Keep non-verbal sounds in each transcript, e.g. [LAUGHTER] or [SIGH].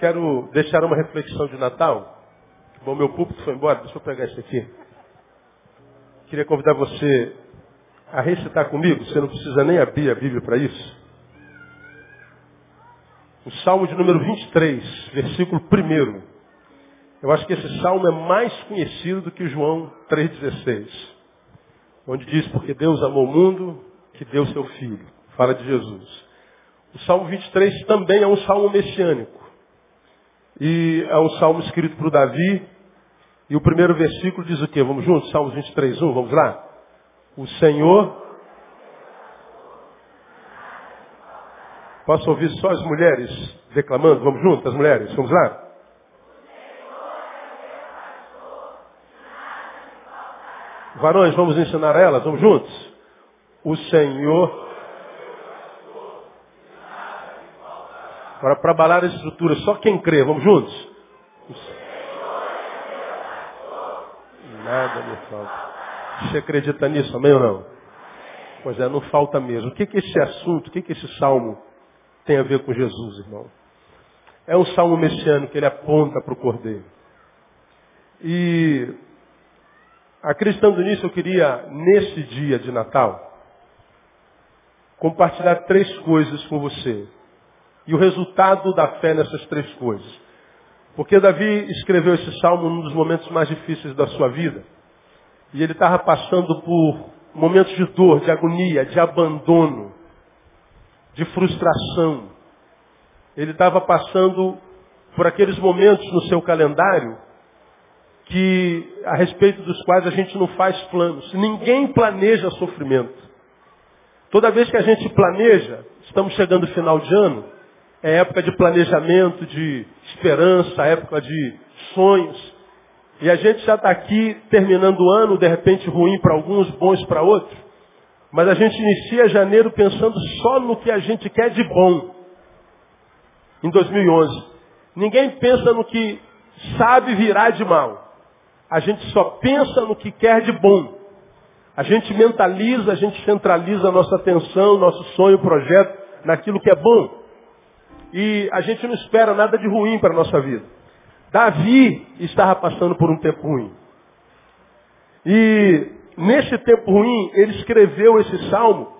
quero deixar uma reflexão de Natal. Bom, meu púlpito foi embora, deixa eu pegar isso aqui. Queria convidar você a recitar comigo, você não precisa nem abrir a Bíblia para isso. O Salmo de número 23, versículo 1. Eu acho que esse salmo é mais conhecido do que João 3,16. Onde diz, porque Deus amou o mundo, que deu seu Filho. Fala de Jesus. O Salmo 23 também é um salmo messiânico. E é um salmo escrito por Davi. E o primeiro versículo diz o quê? Vamos juntos? Salmos 23, 1, vamos lá? O Senhor. Posso ouvir só as mulheres declamando? Vamos juntos, as mulheres? Vamos lá? Varões, vamos ensinar elas? Vamos juntos? O Senhor Agora, para abalar a estrutura, só quem crê, vamos juntos? Nada me falta. Você acredita nisso, amém ou não? Pois é, não falta mesmo. O que, que esse assunto, o que, que esse salmo tem a ver com Jesus, irmão? É um salmo messiânico, ele aponta para o Cordeiro. E, acreditando nisso, eu queria, nesse dia de Natal, compartilhar três coisas com você e o resultado da fé nessas três coisas. Porque Davi escreveu esse salmo num dos momentos mais difíceis da sua vida. E ele estava passando por momentos de dor, de agonia, de abandono, de frustração. Ele estava passando por aqueles momentos no seu calendário que a respeito dos quais a gente não faz planos. Ninguém planeja sofrimento. Toda vez que a gente planeja, estamos chegando no final de ano, é época de planejamento, de esperança, época de sonhos. E a gente já está aqui terminando o ano, de repente ruim para alguns, bons para outros. Mas a gente inicia janeiro pensando só no que a gente quer de bom. Em 2011. Ninguém pensa no que sabe virar de mal. A gente só pensa no que quer de bom. A gente mentaliza, a gente centraliza a nossa atenção, nosso sonho, projeto naquilo que é bom e a gente não espera nada de ruim para a nossa vida. Davi estava passando por um tempo ruim. E nesse tempo ruim, ele escreveu esse salmo.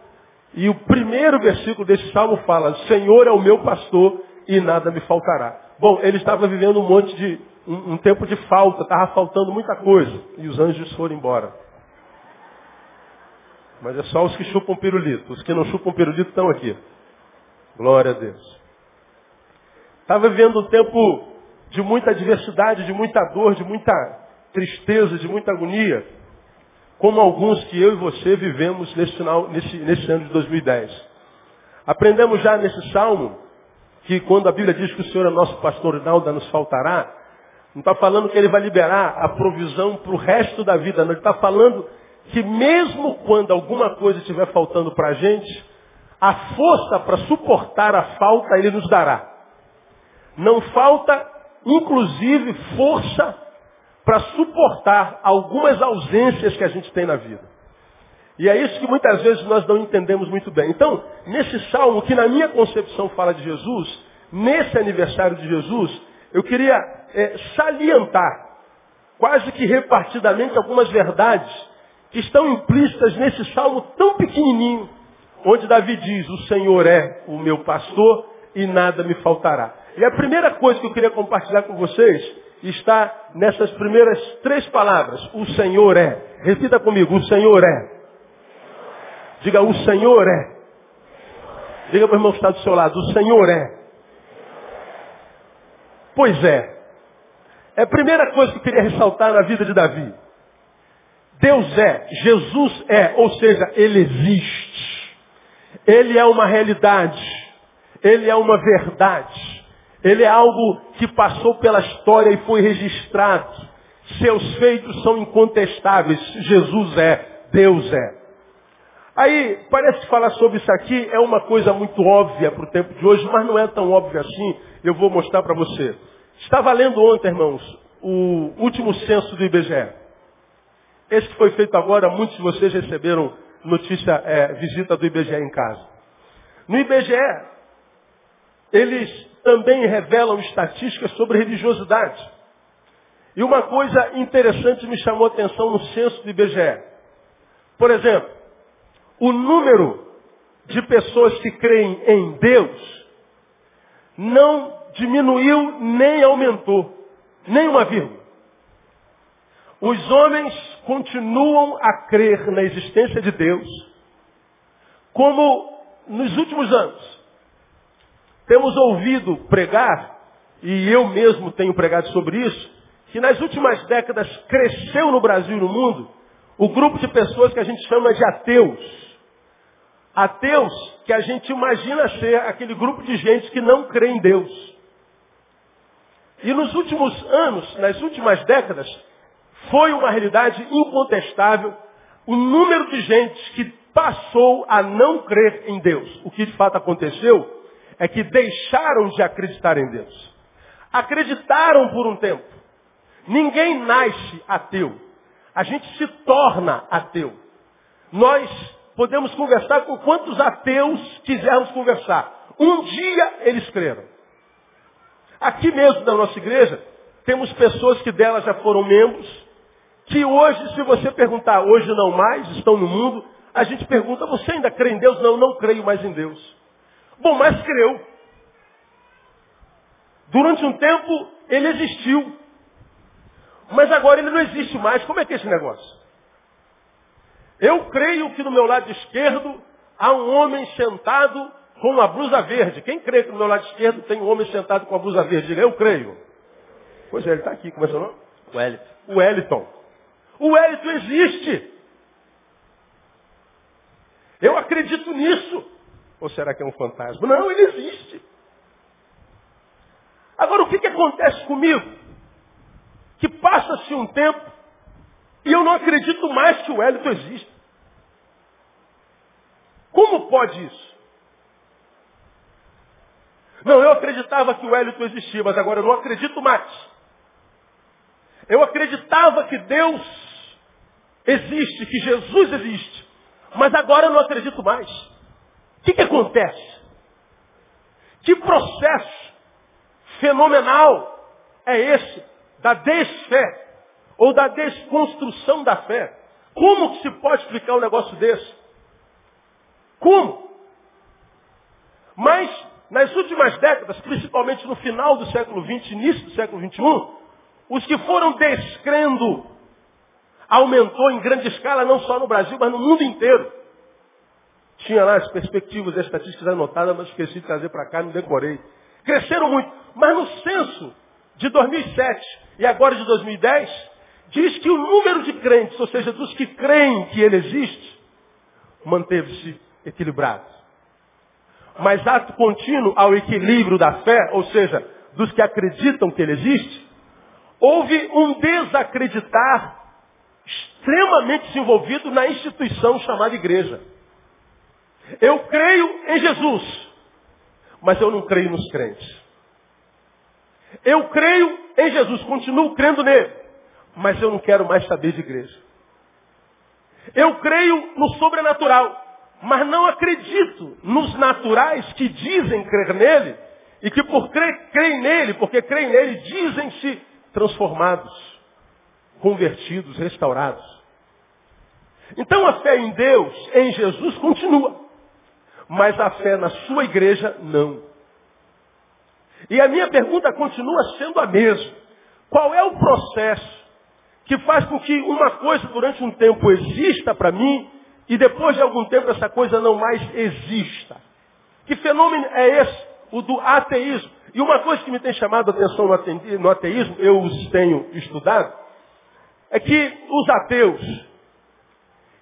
E o primeiro versículo desse salmo fala: Senhor é o meu pastor e nada me faltará. Bom, ele estava vivendo um monte de. um, um tempo de falta, estava faltando muita coisa. E os anjos foram embora. Mas é só os que chupam pirulito. Os que não chupam pirulito estão aqui. Glória a Deus. Estava vivendo um tempo de muita adversidade, de muita dor, de muita tristeza, de muita agonia, como alguns que eu e você vivemos nesse, final, nesse, nesse ano de 2010. Aprendemos já nesse salmo que quando a Bíblia diz que o Senhor é nosso pastor nada nos faltará, não está falando que ele vai liberar a provisão para o resto da vida, não. Ele está falando que mesmo quando alguma coisa estiver faltando para a gente, a força para suportar a falta ele nos dará. Não falta, inclusive, força para suportar algumas ausências que a gente tem na vida. E é isso que muitas vezes nós não entendemos muito bem. Então, nesse salmo, que na minha concepção fala de Jesus, nesse aniversário de Jesus, eu queria é, salientar, quase que repartidamente, algumas verdades que estão implícitas nesse salmo tão pequenininho, onde Davi diz: O Senhor é o meu pastor e nada me faltará. E a primeira coisa que eu queria compartilhar com vocês está nessas primeiras três palavras. O Senhor é. Repita comigo, o Senhor é. Diga, o Senhor é. Diga para o irmão que está do seu lado, o Senhor é. Pois é. É a primeira coisa que eu queria ressaltar na vida de Davi. Deus é, Jesus é, ou seja, Ele existe. Ele é uma realidade. Ele é uma verdade. Ele é algo que passou pela história e foi registrado. Seus feitos são incontestáveis. Jesus é, Deus é. Aí, parece que falar sobre isso aqui é uma coisa muito óbvia para o tempo de hoje, mas não é tão óbvio assim. Eu vou mostrar para você. Estava lendo ontem, irmãos, o último censo do IBGE. Esse que foi feito agora, muitos de vocês receberam notícia, é, visita do IBGE em casa. No IBGE, eles também revelam estatísticas sobre religiosidade. E uma coisa interessante me chamou a atenção no censo do IBGE. Por exemplo, o número de pessoas que creem em Deus não diminuiu nem aumentou, nem uma vírgula. Os homens continuam a crer na existência de Deus, como nos últimos anos. Temos ouvido pregar, e eu mesmo tenho pregado sobre isso, que nas últimas décadas cresceu no Brasil e no mundo o grupo de pessoas que a gente chama de ateus. Ateus que a gente imagina ser aquele grupo de gente que não crê em Deus. E nos últimos anos, nas últimas décadas, foi uma realidade incontestável o número de gente que passou a não crer em Deus. O que de fato aconteceu é que deixaram de acreditar em Deus. Acreditaram por um tempo. Ninguém nasce ateu. A gente se torna ateu. Nós podemos conversar com quantos ateus quisermos conversar. Um dia eles creram. Aqui mesmo na nossa igreja, temos pessoas que delas já foram membros, que hoje, se você perguntar, hoje não mais, estão no mundo, a gente pergunta, você ainda crê em Deus? Não, não creio mais em Deus. Bom, mas creu. Durante um tempo, ele existiu. Mas agora ele não existe mais. Como é que é esse negócio? Eu creio que no meu lado esquerdo há um homem sentado com uma blusa verde. Quem crê que no meu lado esquerdo tem um homem sentado com uma blusa verde? Eu creio. Pois é, ele está aqui. Como é seu nome? Wellington. O Wellington. O Wellington existe. Eu acredito nisso. Ou será que é um fantasma? Não, ele existe. Agora, o que, que acontece comigo? Que passa-se um tempo e eu não acredito mais que o Wellington existe. Como pode isso? Não, eu acreditava que o Wellington existia, mas agora eu não acredito mais. Eu acreditava que Deus existe, que Jesus existe, mas agora eu não acredito mais. O que, que acontece? Que processo fenomenal é esse da desfé ou da desconstrução da fé? Como que se pode explicar um negócio desse? Como? Mas, nas últimas décadas, principalmente no final do século XX, início do século XXI, os que foram descrendo aumentou em grande escala, não só no Brasil, mas no mundo inteiro. Tinha lá as perspectivas as estatísticas anotadas, mas esqueci de trazer para cá, não decorei. Cresceram muito. Mas no censo de 2007 e agora de 2010, diz que o número de crentes, ou seja, dos que creem que ele existe, manteve-se equilibrado. Mas ato contínuo ao equilíbrio da fé, ou seja, dos que acreditam que ele existe, houve um desacreditar extremamente desenvolvido na instituição chamada igreja. Eu creio em Jesus, mas eu não creio nos crentes. Eu creio em Jesus, continuo crendo nele, mas eu não quero mais saber de igreja. Eu creio no sobrenatural, mas não acredito nos naturais que dizem crer nele e que por crer, creem nele, porque creem nele, dizem-se transformados, convertidos, restaurados. Então a fé em Deus, em Jesus, continua. Mas a fé na sua igreja, não. E a minha pergunta continua sendo a mesma. Qual é o processo que faz com que uma coisa durante um tempo exista para mim e depois de algum tempo essa coisa não mais exista. Que fenômeno é esse? O do ateísmo. E uma coisa que me tem chamado a atenção no ateísmo, eu os tenho estudado, é que os ateus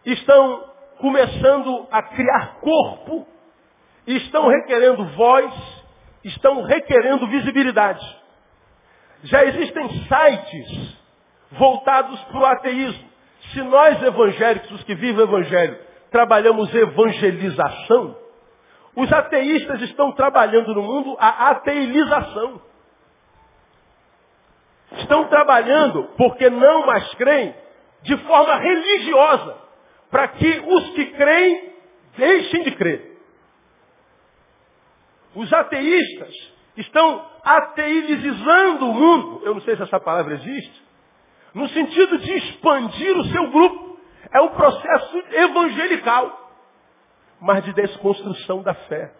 estão começando a criar corpo, estão requerendo voz, estão requerendo visibilidade. Já existem sites voltados para o ateísmo. Se nós evangélicos, os que vivem o evangelho, trabalhamos evangelização, os ateístas estão trabalhando no mundo a ateilização. Estão trabalhando porque não mais creem de forma religiosa, para que os que creem deixem de crer. Os ateístas estão ateizando o mundo. Eu não sei se essa palavra existe. No sentido de expandir o seu grupo. É um processo evangelical, mas de desconstrução da fé.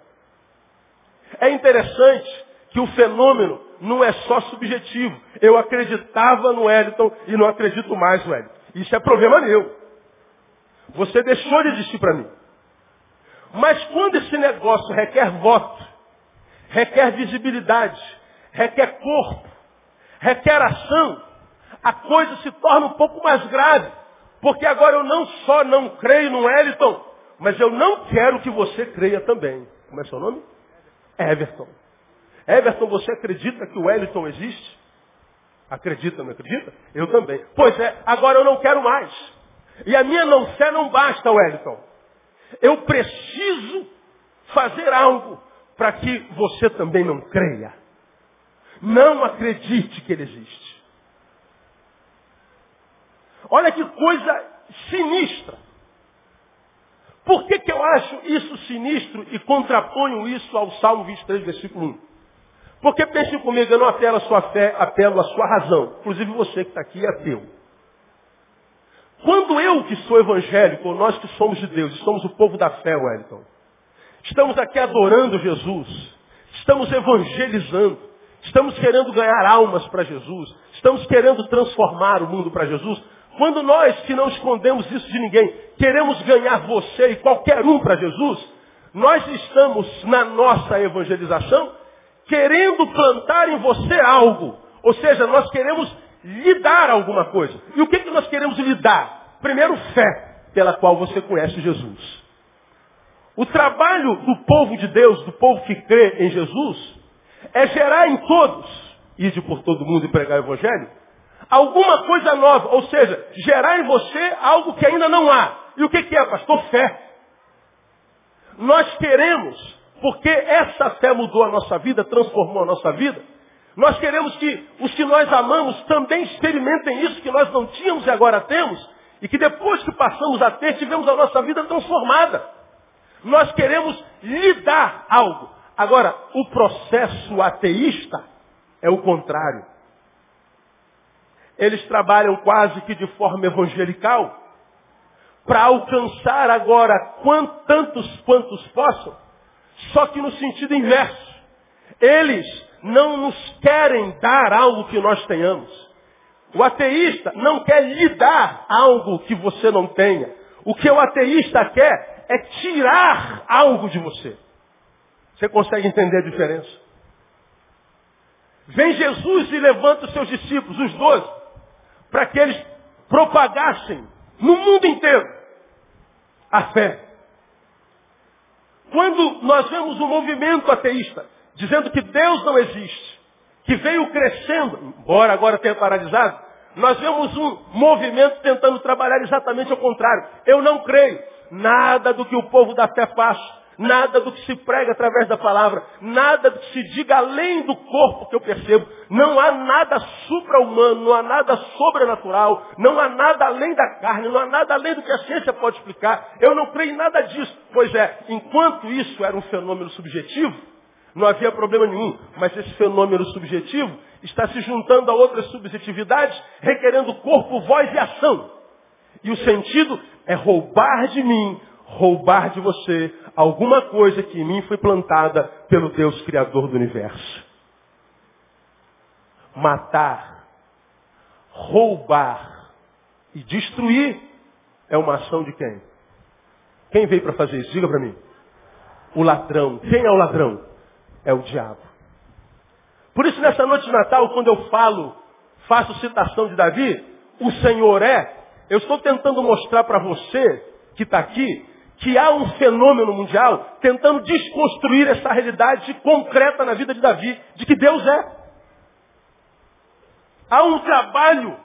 É interessante que o fenômeno não é só subjetivo. Eu acreditava no Wellington e não acredito mais no Wellington. Isso é problema meu. Você deixou de existir para mim. Mas quando esse negócio requer voto, requer visibilidade, requer corpo, requer ação, a coisa se torna um pouco mais grave. Porque agora eu não só não creio no Wellington, mas eu não quero que você creia também. Como é seu nome? Everton. Everton, você acredita que o Wellington existe? Acredita, não acredita? Eu também. Pois é, agora eu não quero mais. E a minha não fé não basta, Wellington. Eu preciso fazer algo para que você também não creia. Não acredite que ele existe. Olha que coisa sinistra. Por que, que eu acho isso sinistro e contraponho isso ao Salmo 23, versículo 1? Porque pense comigo, eu não apelo à sua fé, apelo à sua razão. Inclusive você que está aqui é ateu. Quando eu que sou evangélico, ou nós que somos de Deus, e somos o povo da fé, Wellington, estamos aqui adorando Jesus, estamos evangelizando, estamos querendo ganhar almas para Jesus, estamos querendo transformar o mundo para Jesus, quando nós que não escondemos isso de ninguém, queremos ganhar você e qualquer um para Jesus, nós estamos na nossa evangelização querendo plantar em você algo. Ou seja, nós queremos lhe dar alguma coisa. E o que, que nós queremos lhe dar? Primeiro, fé, pela qual você conhece Jesus. O trabalho do povo de Deus, do povo que crê em Jesus, é gerar em todos, ide por todo mundo e pregar o Evangelho, alguma coisa nova. Ou seja, gerar em você algo que ainda não há. E o que, que é, pastor? Fé. Nós queremos porque essa fé mudou a nossa vida, transformou a nossa vida. Nós queremos que os que nós amamos também experimentem isso que nós não tínhamos e agora temos. E que depois que passamos a ter, tivemos a nossa vida transformada. Nós queremos lhe dar algo. Agora, o processo ateísta é o contrário. Eles trabalham quase que de forma evangelical para alcançar agora tantos quantos possam só que no sentido inverso. Eles não nos querem dar algo que nós tenhamos. O ateísta não quer lhe dar algo que você não tenha. O que o ateísta quer é tirar algo de você. Você consegue entender a diferença? Vem Jesus e levanta os seus discípulos, os doze, para que eles propagassem no mundo inteiro a fé. Quando nós vemos um movimento ateísta dizendo que Deus não existe, que veio crescendo, embora agora tenha paralisado, nós vemos um movimento tentando trabalhar exatamente ao contrário. Eu não creio. Nada do que o povo da fé faz nada do que se prega através da palavra, nada do que se diga além do corpo que eu percebo. Não há nada supra-humano, não há nada sobrenatural, não há nada além da carne, não há nada além do que a ciência pode explicar. Eu não creio em nada disso. Pois é, enquanto isso era um fenômeno subjetivo, não havia problema nenhum. Mas esse fenômeno subjetivo está se juntando a outras subjetividades, requerendo corpo, voz e ação. E o sentido é roubar de mim, roubar de você alguma coisa que em mim foi plantada pelo Deus Criador do universo. Matar, roubar e destruir é uma ação de quem? Quem veio para fazer isso? Diga para mim. O ladrão. Quem é o ladrão? É o diabo. Por isso, nessa noite de Natal, quando eu falo, faço citação de Davi, o Senhor é, eu estou tentando mostrar para você que está aqui, que há um fenômeno mundial tentando desconstruir essa realidade concreta na vida de Davi, de que Deus é. Há um trabalho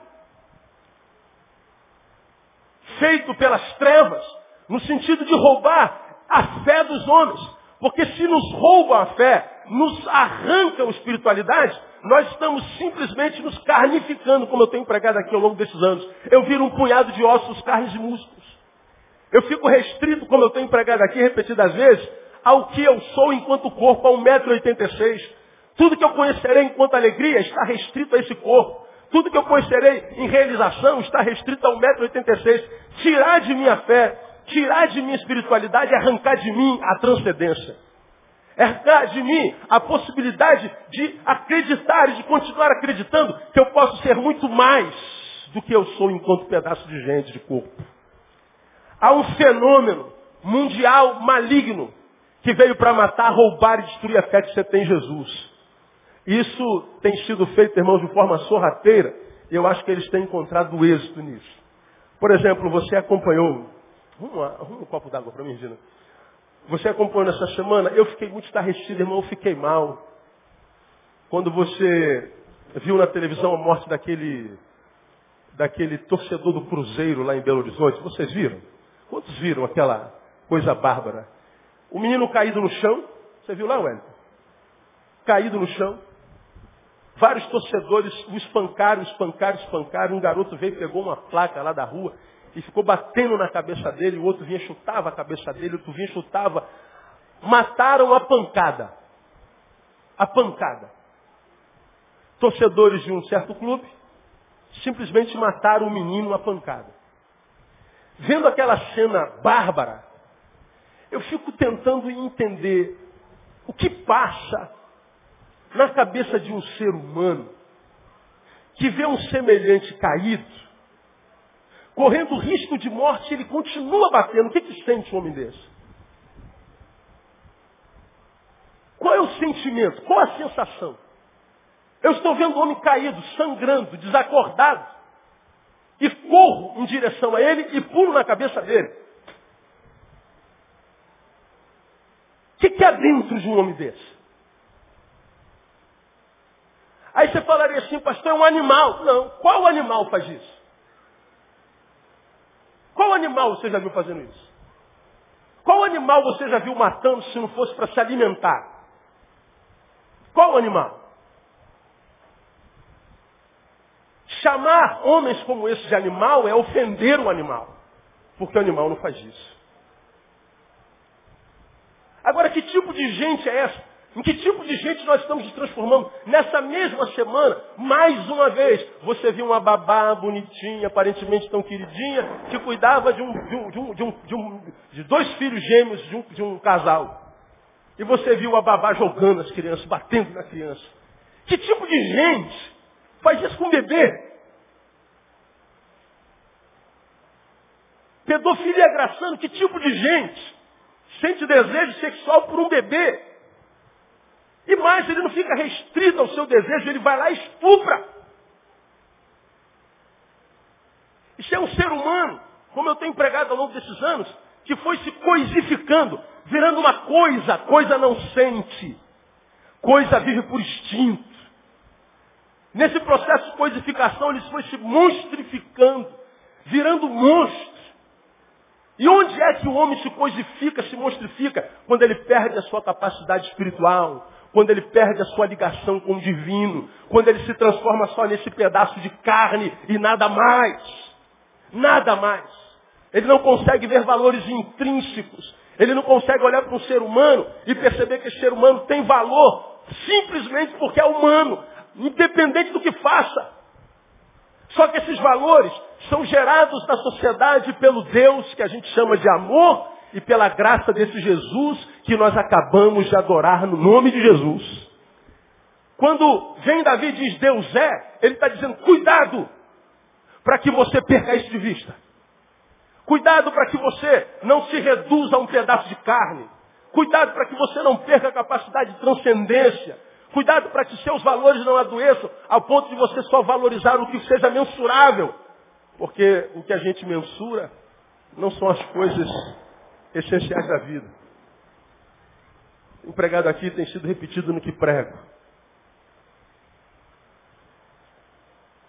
feito pelas trevas, no sentido de roubar a fé dos homens. Porque se nos roubam a fé, nos arrancam espiritualidade, nós estamos simplesmente nos carnificando, como eu tenho pregado aqui ao longo desses anos. Eu viro um punhado de ossos, carnes e músculos. Eu fico restrito, como eu tenho empregado aqui repetidas vezes, ao que eu sou enquanto corpo a 1,86m. Tudo que eu conhecerei enquanto alegria está restrito a esse corpo. Tudo que eu conhecerei em realização está restrito a 1,86m. Tirar de mim a fé, tirar de minha espiritualidade arrancar de mim a transcendência. É arrancar de mim a possibilidade de acreditar e de continuar acreditando que eu posso ser muito mais do que eu sou enquanto pedaço de gente, de corpo. Há um fenômeno mundial maligno que veio para matar, roubar e destruir a fé que você tem em Jesus. Isso tem sido feito, irmãos, de forma sorrateira, e eu acho que eles têm encontrado êxito nisso. Por exemplo, você acompanhou. Arruma, um copo d'água para mim, Regina. Você acompanhou nessa semana, eu fiquei muito estarrecido, irmão, eu fiquei mal. Quando você viu na televisão a morte daquele, daquele torcedor do Cruzeiro lá em Belo Horizonte, vocês viram? Quantos viram aquela coisa bárbara? O menino caído no chão, você viu lá, Wellington? Caído no chão. Vários torcedores o espancaram, espancaram, espancaram. Um garoto veio, pegou uma placa lá da rua e ficou batendo na cabeça dele. O outro vinha chutava a cabeça dele, o outro vinha chutava. Mataram a pancada. A pancada. Torcedores de um certo clube simplesmente mataram o menino a pancada. Vendo aquela cena bárbara, eu fico tentando entender o que passa na cabeça de um ser humano que vê um semelhante caído, correndo risco de morte, ele continua batendo. O que, que sente um homem desse? Qual é o sentimento? Qual a sensação? Eu estou vendo um homem caído, sangrando, desacordado, e corro em direção a ele e pulo na cabeça dele. O que, que há dentro de um homem desse? Aí você falaria assim, pastor, é um animal. Não. Qual animal faz isso? Qual animal você já viu fazendo isso? Qual animal você já viu matando se não fosse para se alimentar? Qual animal? Chamar homens como esse de animal é ofender o animal. Porque o animal não faz isso. Agora, que tipo de gente é essa? Em que tipo de gente nós estamos nos transformando? Nessa mesma semana, mais uma vez, você viu uma babá bonitinha, aparentemente tão queridinha, que cuidava de, um, de, um, de, um, de, de, dois filhos gêmeos de um, casal. E você viu a babá jogando as crianças, batendo na criança. Que tipo de gente faz isso com um bebê? Pedofilia graçando, que tipo de gente sente desejo sexual por um bebê? E mais, ele não fica restrito ao seu desejo, ele vai lá e estupra. Isso é um ser humano, como eu tenho pregado ao longo desses anos, que foi se coisificando, virando uma coisa, coisa não sente, coisa vive por instinto. Nesse processo de coisificação, ele foi se monstrificando, virando monstro. E onde é que o homem se coisifica, se monstrifica? Quando ele perde a sua capacidade espiritual, quando ele perde a sua ligação com o divino, quando ele se transforma só nesse pedaço de carne e nada mais. Nada mais. Ele não consegue ver valores intrínsecos. Ele não consegue olhar para um ser humano e perceber que esse ser humano tem valor simplesmente porque é humano, independente do que faça. Só que esses valores são gerados na sociedade pelo Deus que a gente chama de amor e pela graça desse Jesus que nós acabamos de adorar no nome de Jesus. Quando vem Davi e diz Deus é, ele está dizendo cuidado para que você perca isso de vista. Cuidado para que você não se reduza a um pedaço de carne. Cuidado para que você não perca a capacidade de transcendência. Cuidado para que seus valores não adoeçam ao ponto de você só valorizar o que seja mensurável. Porque o que a gente mensura não são as coisas essenciais da vida. Empregado aqui tem sido repetido no que prego.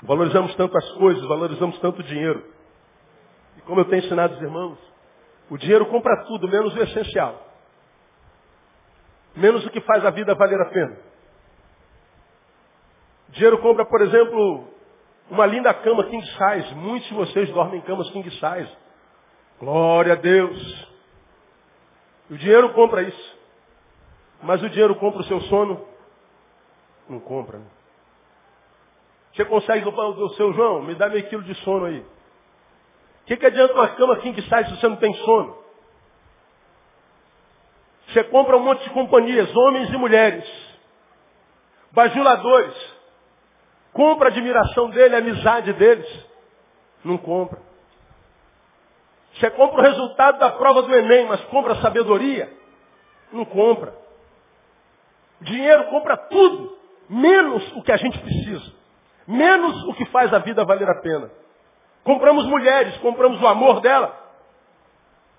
Valorizamos tanto as coisas, valorizamos tanto o dinheiro. E como eu tenho ensinado os irmãos, o dinheiro compra tudo, menos o essencial. Menos o que faz a vida valer a pena. O dinheiro compra, por exemplo, uma linda cama king size. Muitos de vocês dormem em camas king size. Glória a Deus. O dinheiro compra isso. Mas o dinheiro compra o seu sono? Não compra. Né? Você consegue o seu João, me dá meio quilo de sono aí. O que, que adianta uma cama que sai se você não tem sono? Você compra um monte de companhias, homens e mulheres, bajuladores. Compra a admiração dele, a amizade deles. Não compra. Você compra o resultado da prova do Enem, mas compra a sabedoria? Não compra. Dinheiro compra tudo, menos o que a gente precisa. Menos o que faz a vida valer a pena. Compramos mulheres, compramos o amor dela.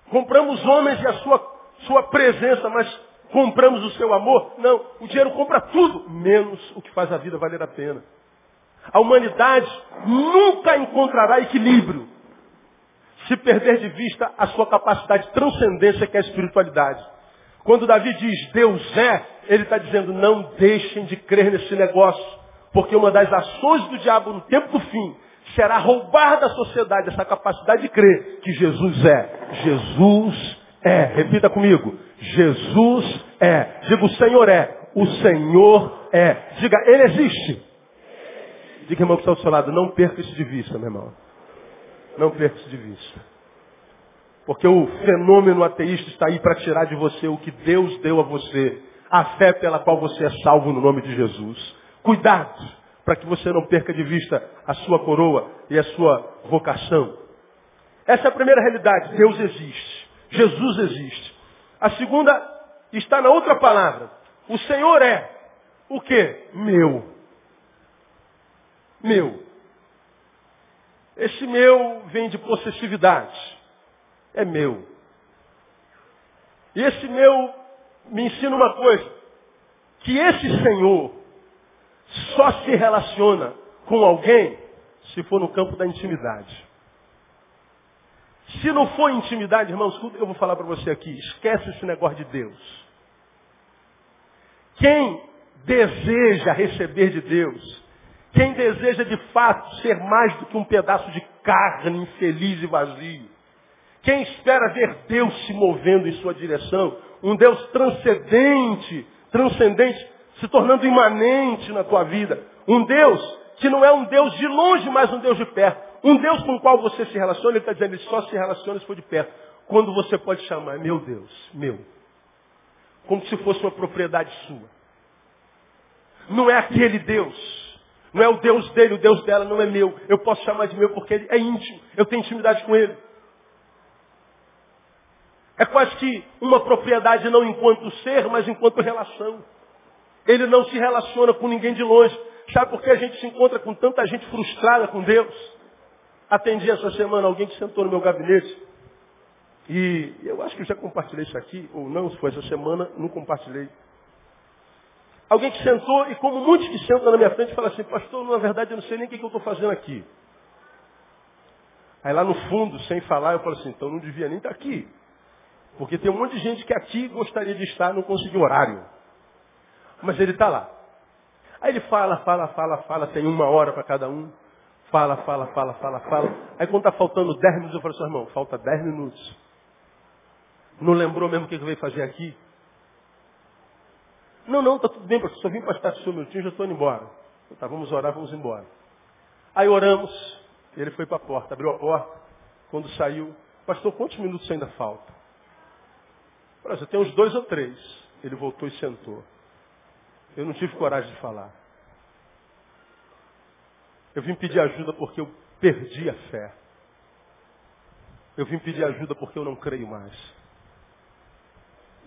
Compramos homens e a sua, sua presença, mas compramos o seu amor? Não. O dinheiro compra tudo, menos o que faz a vida valer a pena. A humanidade nunca encontrará equilíbrio se perder de vista a sua capacidade de transcendência, que é a espiritualidade. Quando Davi diz Deus é, ele está dizendo não deixem de crer nesse negócio, porque uma das ações do diabo no tempo do fim será roubar da sociedade essa capacidade de crer que Jesus é. Jesus é. Repita comigo. Jesus é. Diga o Senhor é. O Senhor é. Diga, Ele existe. Diga, irmão, que está ao seu lado, não perca isso de vista, meu irmão. Não perca isso de vista. Porque o fenômeno ateísta está aí para tirar de você o que Deus deu a você. A fé pela qual você é salvo no nome de Jesus. Cuidado para que você não perca de vista a sua coroa e a sua vocação. Essa é a primeira realidade. Deus existe. Jesus existe. A segunda está na outra palavra. O Senhor é o que? Meu meu. Esse meu vem de possessividade. É meu. E esse meu me ensina uma coisa. Que esse Senhor só se relaciona com alguém se for no campo da intimidade. Se não for intimidade, irmãos, eu vou falar para você aqui, esquece esse negócio de Deus. Quem deseja receber de Deus, quem deseja de fato ser mais do que um pedaço de carne infeliz e vazio. Quem espera ver Deus se movendo em sua direção, um Deus transcendente, transcendente, se tornando imanente na tua vida. Um Deus que não é um Deus de longe, mas um Deus de perto. Um Deus com o qual você se relaciona, ele está dizendo, ele só se relaciona se for de perto. Quando você pode chamar, meu Deus, meu. Como se fosse uma propriedade sua. Não é aquele Deus não é o Deus dele, o Deus dela não é meu. Eu posso chamar de meu porque ele é íntimo. Eu tenho intimidade com ele. É quase que uma propriedade não enquanto ser, mas enquanto relação. Ele não se relaciona com ninguém de longe. Sabe por que a gente se encontra com tanta gente frustrada com Deus? Atendi essa semana alguém que sentou no meu gabinete. E eu acho que eu já compartilhei isso aqui, ou não, se foi essa semana, não compartilhei. Alguém que sentou, e como muitos que sentam na minha frente, falam assim, pastor, na verdade eu não sei nem o que, eu estou fazendo aqui. Aí lá no fundo, sem falar, eu falo assim, então não devia nem estar aqui. Porque tem um monte de gente que aqui gostaria de estar, não conseguiu horário. Mas ele está lá. Aí ele fala, fala, fala, fala, tem uma hora para cada um. Fala, fala, fala, fala, fala. Aí quando está faltando 10 minutos, eu falo assim, irmão, falta 10 minutos. Não lembrou mesmo o que veio fazer aqui? Não, não, está tudo bem, pastor. Só vim para estar seu minutinho, já estou indo embora. Tá, vamos orar, vamos embora. Aí oramos, ele foi para a porta, abriu a porta. Quando saiu, pastor, quantos minutos ainda falta? Falei, tem uns dois ou três. Ele voltou e sentou. Eu não tive coragem de falar. Eu vim pedir ajuda porque eu perdi a fé. Eu vim pedir ajuda porque eu não creio mais.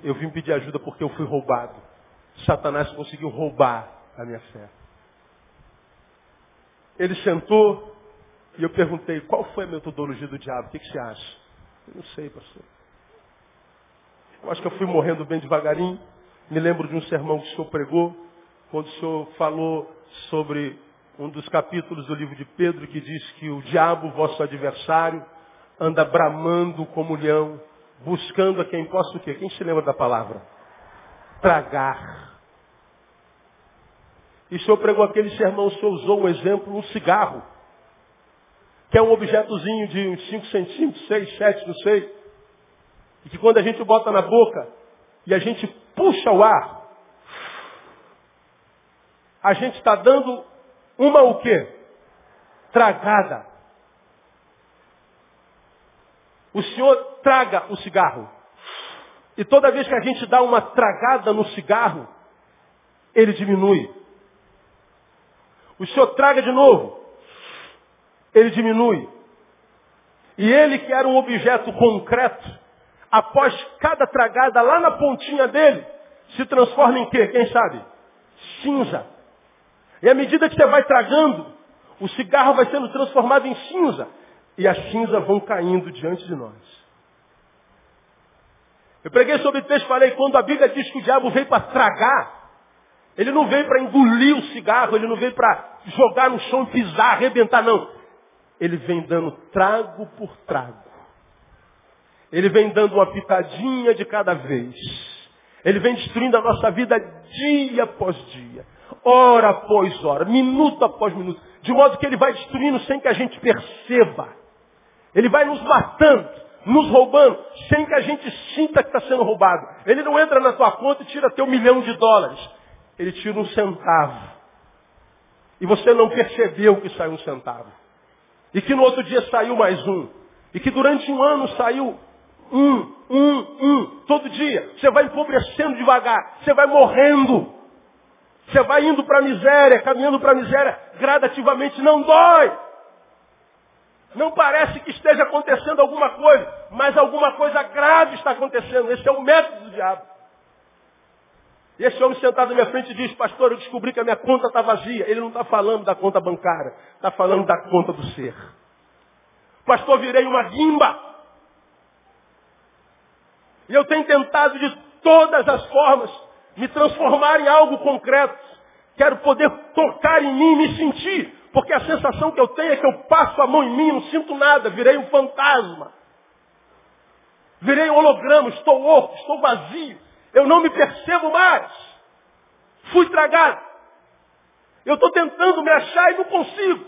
Eu vim pedir ajuda porque eu fui roubado. Satanás conseguiu roubar a minha fé. Ele sentou e eu perguntei, qual foi a metodologia do diabo? O que, que você acha? Eu não sei, pastor. Eu acho que eu fui morrendo bem devagarinho. Me lembro de um sermão que o senhor pregou, quando o senhor falou sobre um dos capítulos do livro de Pedro, que diz que o diabo, vosso adversário, anda bramando como leão, buscando a quem possa o quê? Quem se lembra da palavra? Tragar. E o senhor pregou aquele sermão, o senhor usou um exemplo, um cigarro. Que é um objetozinho de uns 5 centímetros, 6, 7, não sei. E que quando a gente bota na boca e a gente puxa o ar, a gente está dando uma o quê? Tragada. O Senhor traga o cigarro. E toda vez que a gente dá uma tragada no cigarro, ele diminui. O Senhor traga de novo, ele diminui. E ele que era um objeto concreto, após cada tragada lá na pontinha dele, se transforma em quê? Quem sabe? Cinza. E à medida que você vai tragando, o cigarro vai sendo transformado em cinza. E as cinzas vão caindo diante de nós. Eu preguei sobre o texto e falei, quando a Bíblia diz que o diabo veio para tragar, ele não veio para engolir o cigarro, ele não veio para jogar no chão, pisar, arrebentar, não. Ele vem dando trago por trago. Ele vem dando uma pitadinha de cada vez. Ele vem destruindo a nossa vida dia após dia, hora após hora, minuto após minuto, de modo que ele vai destruindo sem que a gente perceba. Ele vai nos matando, nos roubando, sem que a gente sinta que está sendo roubado. Ele não entra na tua conta e tira teu milhão de dólares. Ele tira um centavo. E você não percebeu que saiu um centavo. E que no outro dia saiu mais um. E que durante um ano saiu um, um, um, todo dia. Você vai empobrecendo devagar. Você vai morrendo. Você vai indo para a miséria, caminhando para a miséria gradativamente. Não dói. Não parece que esteja acontecendo alguma coisa, mas alguma coisa grave está acontecendo. Esse é o método do diabo. E esse homem sentado na minha frente diz, pastor, eu descobri que a minha conta está vazia. Ele não está falando da conta bancária, está falando da conta do ser. Pastor, virei uma guimba. E eu tenho tentado de todas as formas me transformar em algo concreto. Quero poder tocar em mim, me sentir. Porque a sensação que eu tenho é que eu passo a mão em mim, não sinto nada, virei um fantasma. Virei um holograma, estou oco, estou vazio. Eu não me percebo mais. Fui tragado. Eu estou tentando me achar e não consigo.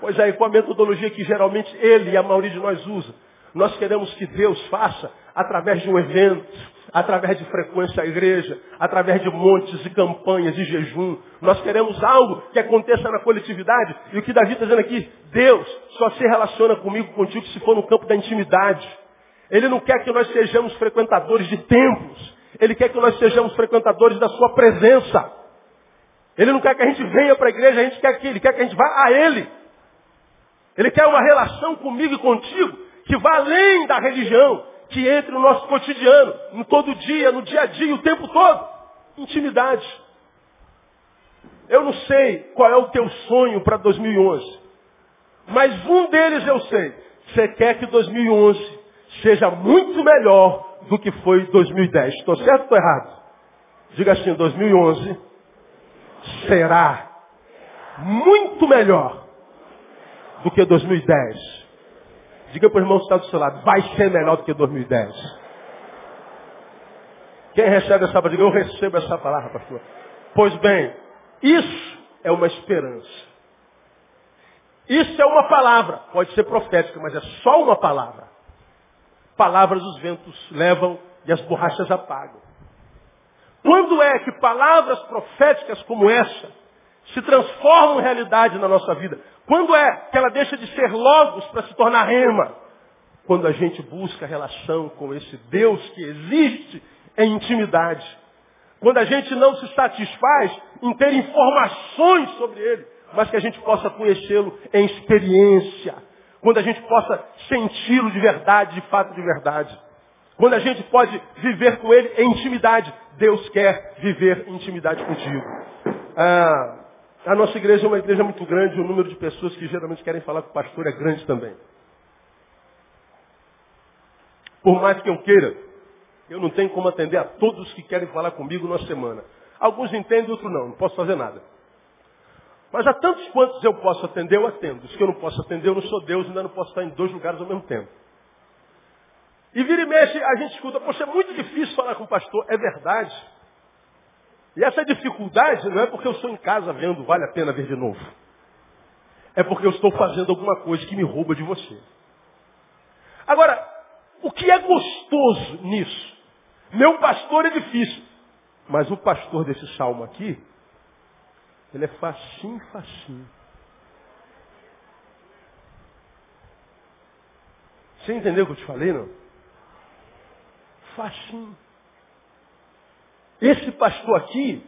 Pois aí, com a metodologia que geralmente ele e a maioria de nós usa, nós queremos que Deus faça através de um evento, através de frequência à igreja, através de montes e campanhas e jejum. Nós queremos algo que aconteça na coletividade. E o que Davi está dizendo aqui, Deus só se relaciona comigo, contigo, se for no campo da intimidade. Ele não quer que nós sejamos frequentadores de templos. Ele quer que nós sejamos frequentadores da sua presença. Ele não quer que a gente venha para a igreja, a gente quer que ele quer que a gente vá a ele. Ele quer uma relação comigo e contigo que vá além da religião, que entre no nosso cotidiano, no todo dia, no dia a dia, o tempo todo. Intimidade. Eu não sei qual é o teu sonho para 2011, mas um deles eu sei. Você quer que 2011 seja muito melhor do que foi 2010. Estou certo ou estou errado? Diga assim, 2011 será muito melhor do que 2010. Diga para o irmão que está do seu lado, vai ser melhor do que 2010. Quem recebe essa palavra, diga, eu recebo essa palavra, pastor. Pois bem, isso é uma esperança. Isso é uma palavra, pode ser profética, mas é só uma palavra. Palavras os ventos levam e as borrachas apagam. Quando é que palavras proféticas como essa se transformam em realidade na nossa vida? Quando é que ela deixa de ser logos para se tornar rema? Quando a gente busca relação com esse Deus que existe em intimidade. Quando a gente não se satisfaz em ter informações sobre Ele, mas que a gente possa conhecê-lo em experiência. Quando a gente possa senti-lo de verdade, de fato de verdade. Quando a gente pode viver com Ele em intimidade. Deus quer viver em intimidade contigo. Ah, a nossa igreja é uma igreja muito grande, o número de pessoas que geralmente querem falar com o pastor é grande também. Por mais que eu queira, eu não tenho como atender a todos que querem falar comigo na semana. Alguns entendem, outros não, não posso fazer nada. Mas a tantos quantos eu posso atender, eu atendo. Os que eu não posso atender, eu não sou Deus, ainda não posso estar em dois lugares ao mesmo tempo. E vira e mexe, a gente escuta, poxa, é muito difícil falar com o pastor. É verdade. E essa dificuldade não é porque eu estou em casa vendo, vale a pena ver de novo. É porque eu estou fazendo alguma coisa que me rouba de você. Agora, o que é gostoso nisso? Meu pastor é difícil. Mas o pastor desse salmo aqui Ele é facinho, facinho. Você entendeu o que eu te falei, não? Facinho. Esse pastor aqui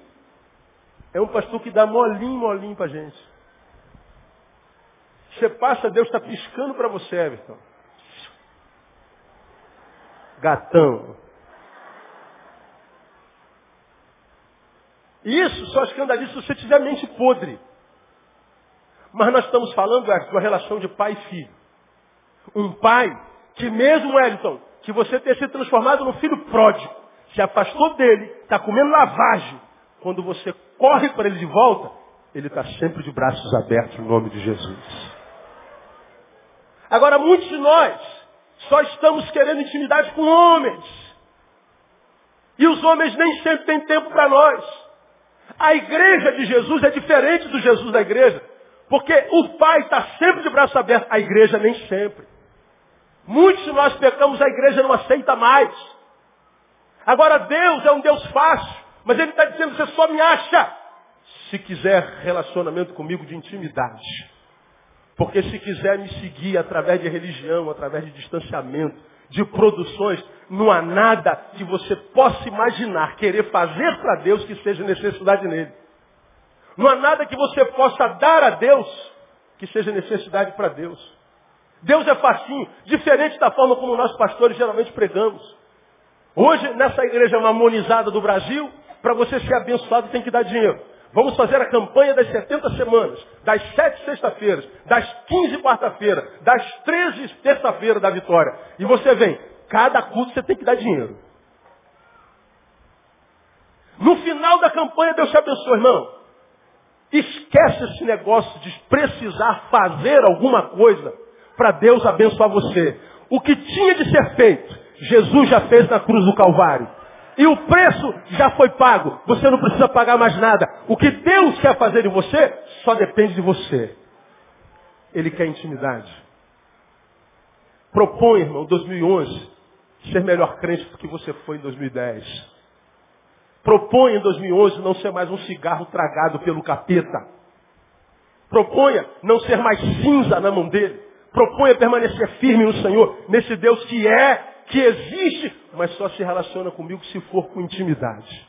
é um pastor que dá molinho, molinho pra gente. Você passa, Deus está piscando para você, Everton. Gatão. Isso só escandaliza se você tiver mente podre. Mas nós estamos falando é, de uma relação de pai e filho. Um pai que mesmo, Wellington, que você ter se transformado num filho pródigo, se afastou dele, está comendo lavagem. Quando você corre para ele de volta, ele está sempre de braços abertos no nome de Jesus. Agora, muitos de nós só estamos querendo intimidade com homens. E os homens nem sempre têm tempo para nós. A igreja de Jesus é diferente do Jesus da igreja. Porque o pai está sempre de braço aberto, a igreja nem sempre. Muitos de nós pecamos, a igreja não aceita mais. Agora Deus é um Deus fácil, mas Ele está dizendo, você só me acha se quiser relacionamento comigo de intimidade. Porque se quiser me seguir através de religião, através de distanciamento, de produções, não há nada que você possa imaginar querer fazer para Deus que seja necessidade nele. Não há nada que você possa dar a Deus que seja necessidade para Deus. Deus é facinho, diferente da forma como nós pastores geralmente pregamos. Hoje, nessa igreja mamonizada do Brasil, para você ser abençoado tem que dar dinheiro. Vamos fazer a campanha das 70 semanas, das 7 sexta-feiras, das 15 quarta-feira, das 13 terça-feira da vitória. E você vem, cada culto você tem que dar dinheiro. No final da campanha, Deus te abençoe, irmão. Esquece esse negócio de precisar fazer alguma coisa para Deus abençoar você. O que tinha de ser feito, Jesus já fez na cruz do Calvário. E o preço já foi pago. Você não precisa pagar mais nada. O que Deus quer fazer em você só depende de você. Ele quer intimidade. Propõe, irmão, 2011, ser melhor crente do que você foi em 2010. Propõe em 2011 não ser mais um cigarro tragado pelo capeta. Proponha não ser mais cinza na mão dele. Proponha permanecer firme no Senhor, nesse Deus que é que existe, mas só se relaciona comigo se for com intimidade.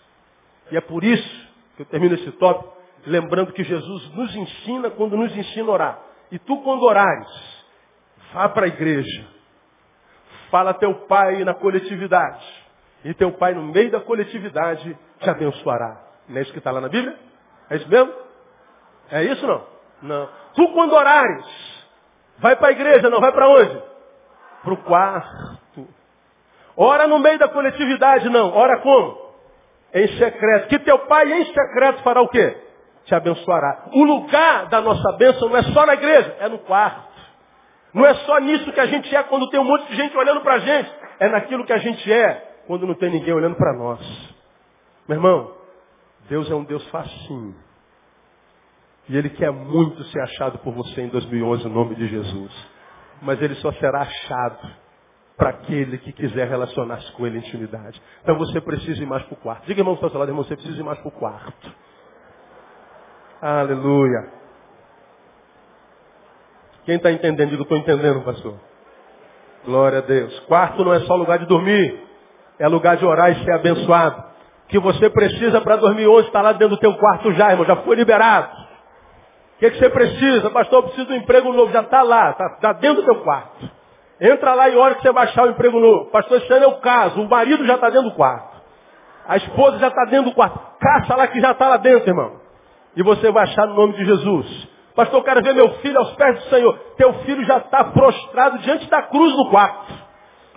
E é por isso que eu termino esse tópico lembrando que Jesus nos ensina quando nos ensina a orar. E tu quando orares, vá para a igreja. Fala teu pai na coletividade. E teu pai no meio da coletividade te abençoará. Não é isso que está lá na Bíblia? É isso mesmo? É isso não? Não. Tu quando orares, vai para a igreja, não vai para onde? Para o quarto. Ora no meio da coletividade, não. Ora como? Em secreto. Que teu pai em secreto fará o quê? Te abençoará. O lugar da nossa bênção não é só na igreja, é no quarto. Não é só nisso que a gente é quando tem um monte de gente olhando para a gente. É naquilo que a gente é quando não tem ninguém olhando para nós. Meu irmão, Deus é um Deus facinho. E Ele quer muito ser achado por você em 2011, em nome de Jesus. Mas Ele só será achado para aquele que quiser relacionar-se com ele em intimidade. Então você precisa ir mais para o quarto. Diga, irmão, está lado, irmão, você precisa ir mais para o quarto. Aleluia. Quem está entendendo? Diga, estou entendendo, pastor. Glória a Deus. Quarto não é só lugar de dormir. É lugar de orar e ser abençoado. O que você precisa para 2011 está lá dentro do teu quarto já, irmão. Já foi liberado. O que, que você precisa? Pastor, eu preciso de um emprego novo. Já está lá. Está tá dentro do teu quarto. Entra lá e olha que você vai achar o emprego novo. Pastor, esse ano é o caso. O marido já está dentro do quarto. A esposa já está dentro do quarto. Caça lá que já está lá dentro, irmão. E você vai achar no nome de Jesus. Pastor, eu quero ver meu filho aos pés do Senhor. Teu filho já está prostrado diante da cruz no quarto.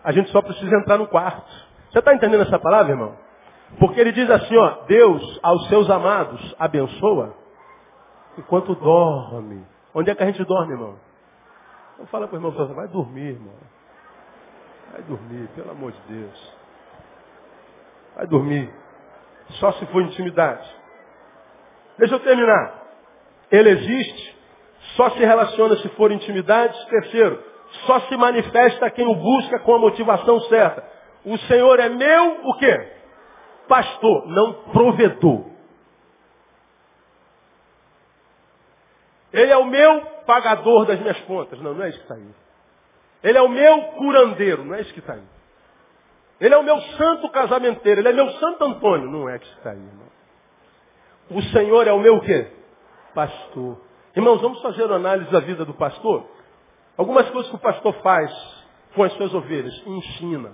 A gente só precisa entrar no quarto. Você está entendendo essa palavra, irmão? Porque ele diz assim, ó, Deus aos seus amados abençoa enquanto dorme. Onde é que a gente dorme, irmão? Então fala para o irmão, vai dormir, irmão. Vai dormir, pelo amor de Deus. Vai dormir. Só se for intimidade. Deixa eu terminar. Ele existe, só se relaciona se for intimidade. Terceiro, só se manifesta quem o busca com a motivação certa. O Senhor é meu, o quê? Pastor, não provedor. Ele é o meu pagador das minhas contas. Não, não é isso que está aí. Ele é o meu curandeiro. Não é isso que está aí. Ele é o meu santo casamenteiro. Ele é meu santo Antônio. Não é que está aí, irmão. O Senhor é o meu quê? Pastor. Irmãos, vamos fazer uma análise da vida do pastor? Algumas coisas que o pastor faz com as suas ovelhas. Ensina.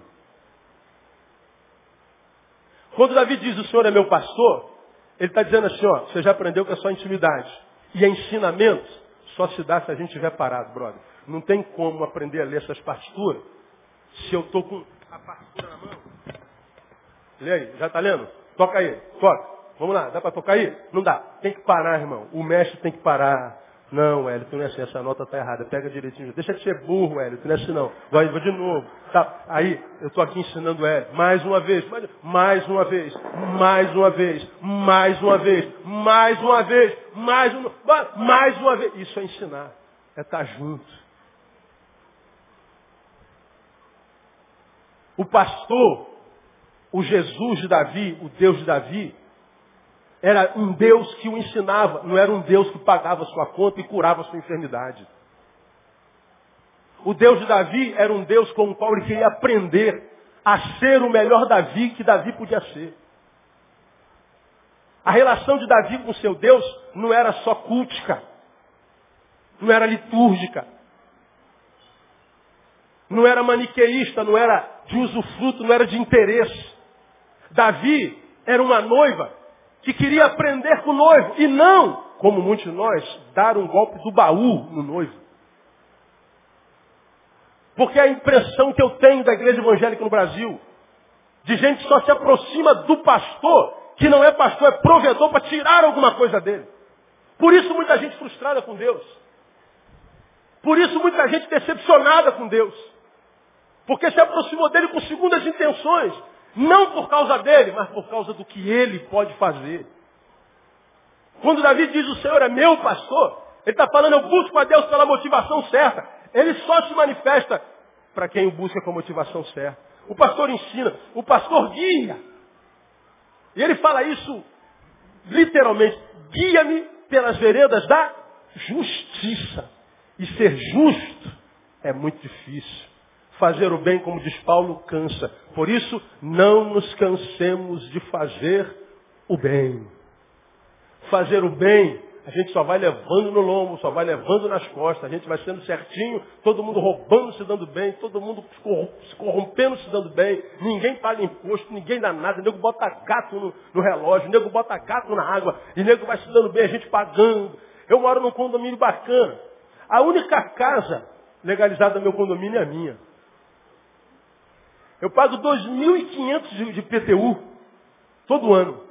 Quando Davi diz o Senhor é meu pastor, ele está dizendo assim, ó, você já aprendeu que é só intimidade. E ensinamento só se dá se a gente estiver parado, brother. Não tem como aprender a ler essas partituras se eu estou com a partitura na mão. Lê aí, já está lendo? Toca aí, toca. Vamos lá, dá para tocar aí? Não dá. Tem que parar, irmão. O mestre tem que parar. Não, Hélio, tu não é assim, essa nota está errada. Pega direitinho. Deixa de ser burro, Hélio, tu não é assim não. Vai, vou de novo. Tá. Aí, eu estou aqui ensinando o Hélio. Mais uma vez, mais uma vez, mais uma vez, mais uma vez, mais uma vez, mais uma, mais uma vez. Isso é ensinar. É estar tá junto. O pastor, o Jesus de Davi, o Deus de Davi, era um Deus que o ensinava, não era um Deus que pagava sua conta e curava sua enfermidade. O Deus de Davi era um Deus com o qual ele queria aprender a ser o melhor Davi que Davi podia ser. A relação de Davi com seu Deus não era só cultica, não era litúrgica, não era maniqueísta, não era de usufruto, não era de interesse. Davi era uma noiva que queria aprender com o noivo e não, como muitos de nós, dar um golpe do baú no noivo. Porque a impressão que eu tenho da igreja evangélica no Brasil, de gente que só se aproxima do pastor, que não é pastor, é provedor para tirar alguma coisa dele. Por isso muita gente frustrada com Deus. Por isso muita gente decepcionada com Deus. Porque se aproximou dele com segundas intenções. Não por causa dele, mas por causa do que ele pode fazer. Quando Davi diz o Senhor é meu pastor, ele está falando eu busco a Deus pela motivação certa. Ele só se manifesta para quem o busca com a motivação certa. O pastor ensina, o pastor guia. E ele fala isso literalmente, guia-me pelas veredas da justiça. E ser justo é muito difícil. Fazer o bem, como diz Paulo, cansa. Por isso, não nos cansemos de fazer o bem. Fazer o bem, a gente só vai levando no lombo, só vai levando nas costas, a gente vai sendo certinho, todo mundo roubando, se dando bem, todo mundo se corrompendo, se dando bem, ninguém paga imposto, ninguém dá nada, o nego bota gato no, no relógio, o nego bota gato na água, e o nego vai se dando bem, a gente pagando. Eu moro num condomínio bacana. A única casa legalizada no meu condomínio é a minha. Eu pago 2.500 de, PTU todo ano.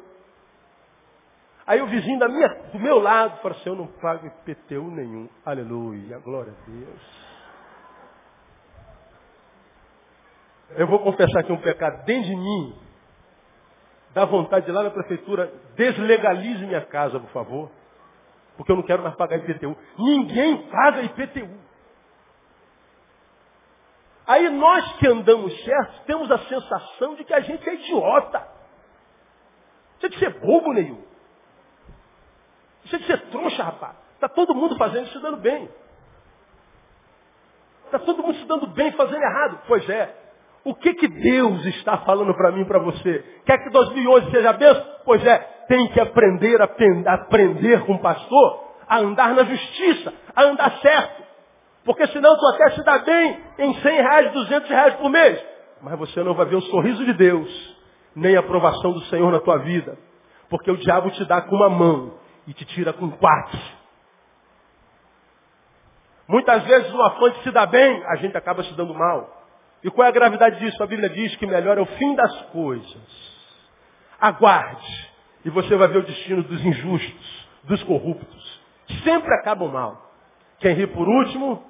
Aí o vizinho da minha, do meu lado fala assim, eu não pago IPTU nenhum. Aleluia, glória a Deus. Eu vou confessar aqui um pecado dentro de mim. Dá vontade de ir lá na prefeitura, deslegalize minha casa, por favor. Porque eu não quero mais pagar IPTU. Ninguém paga IPTU. Aí nós que andamos certos temos a sensação de que a gente é idiota. Isso é de ser bobo, nenhum. Isso é de ser trouxa, rapaz. Está todo mundo fazendo isso dando bem. Está todo mundo se dando bem fazendo errado. Pois é. O que, que Deus está falando para mim e para você? Quer que 2011 seja benção? Pois é, tem que aprender a aprender com o pastor a andar na justiça, a andar certo. Porque senão tu até se dá bem em 100 reais, 200 reais por mês. Mas você não vai ver o sorriso de Deus, nem a aprovação do Senhor na tua vida. Porque o diabo te dá com uma mão e te tira com quatro. Muitas vezes no afã de se dar bem, a gente acaba se dando mal. E qual é a gravidade disso? A Bíblia diz que melhor é o fim das coisas. Aguarde. E você vai ver o destino dos injustos, dos corruptos. Sempre acabam mal. Quem ri por último,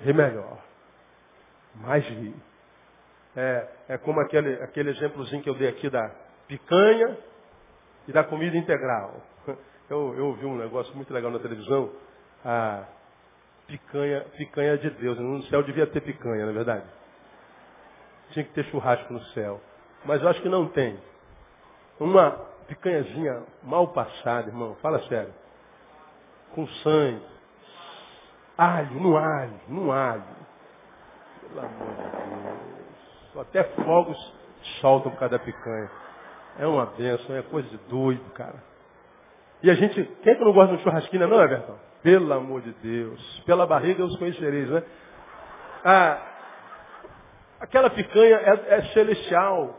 ri melhor. Mais ri. É, é como aquele, aquele exemplozinho que eu dei aqui da picanha e da comida integral. Eu, eu ouvi um negócio muito legal na televisão. A picanha, picanha de Deus. No céu devia ter picanha, não é verdade? Tinha que ter churrasco no céu. Mas eu acho que não tem. Uma picanhazinha mal passada, irmão. Fala sério com sangue. Alho, no alho, no alho. Pelo amor de Deus. Até fogos soltam por causa da picanha. É uma benção, é coisa de doido, cara. E a gente, quem é que não gosta de um churrasquinho, não, Everton? Pelo amor de Deus. Pela barriga os conhecereis, né? Ah, aquela picanha é, é celestial.